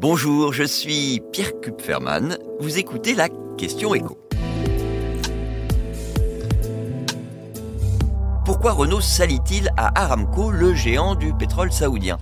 Bonjour, je suis Pierre Kupferman. Vous écoutez la question écho. Pourquoi Renault s'allie-t-il à Aramco, le géant du pétrole saoudien?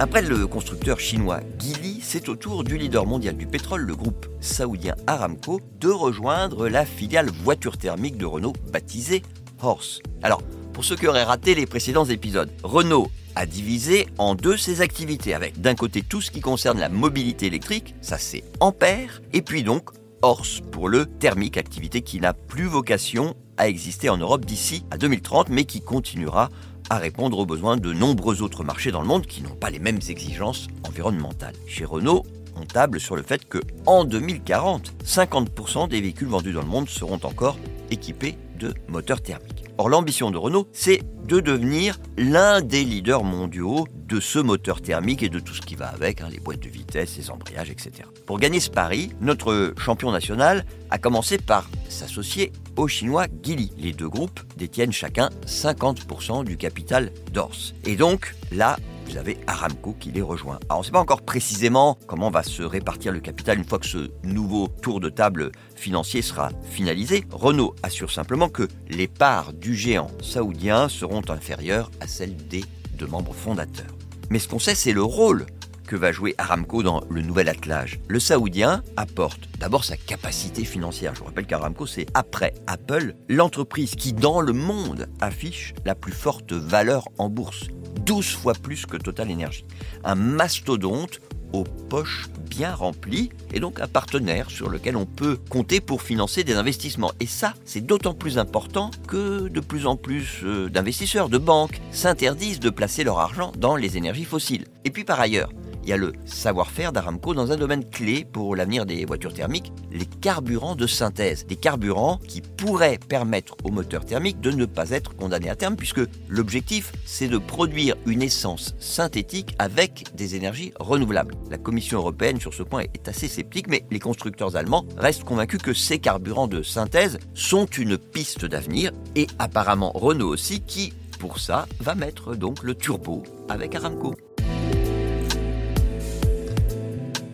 Après le constructeur chinois Geely, c'est au tour du leader mondial du pétrole, le groupe saoudien Aramco, de rejoindre la filiale voiture thermique de Renault baptisée Horse. Alors, pour ceux qui auraient raté les précédents épisodes, Renault a divisé en deux ses activités, avec d'un côté tout ce qui concerne la mobilité électrique, ça c'est Ampère, et puis donc Horse pour le thermique, activité qui n'a plus vocation à exister en Europe d'ici à 2030, mais qui continuera à répondre aux besoins de nombreux autres marchés dans le monde qui n'ont pas les mêmes exigences environnementales. Chez Renault, on table sur le fait que en 2040, 50% des véhicules vendus dans le monde seront encore équipés de moteurs thermiques. Or, l'ambition de Renault, c'est de devenir l'un des leaders mondiaux de ce moteur thermique et de tout ce qui va avec, hein, les boîtes de vitesse, les embrayages, etc. Pour gagner ce pari, notre champion national a commencé par s'associer au chinois Geely. Les deux groupes détiennent chacun 50% du capital d'Ors. Et donc, là, vous avez Aramco qui les rejoint. Alors on ne sait pas encore précisément comment va se répartir le capital une fois que ce nouveau tour de table financier sera finalisé. Renault assure simplement que les parts du géant saoudien seront inférieures à celles des deux membres fondateurs. Mais ce qu'on sait, c'est le rôle que va jouer Aramco dans le nouvel attelage. Le Saoudien apporte d'abord sa capacité financière. Je vous rappelle qu'Aramco, c'est après Apple, l'entreprise qui dans le monde affiche la plus forte valeur en bourse. 12 fois plus que Total Energy. Un mastodonte aux poches bien remplies et donc un partenaire sur lequel on peut compter pour financer des investissements. Et ça, c'est d'autant plus important que de plus en plus euh, d'investisseurs, de banques s'interdisent de placer leur argent dans les énergies fossiles. Et puis par ailleurs, il y a le savoir-faire d'Aramco dans un domaine clé pour l'avenir des voitures thermiques, les carburants de synthèse. Des carburants qui pourraient permettre aux moteurs thermiques de ne pas être condamnés à terme, puisque l'objectif, c'est de produire une essence synthétique avec des énergies renouvelables. La Commission européenne, sur ce point, est assez sceptique, mais les constructeurs allemands restent convaincus que ces carburants de synthèse sont une piste d'avenir, et apparemment Renault aussi, qui, pour ça, va mettre donc le turbo avec Aramco.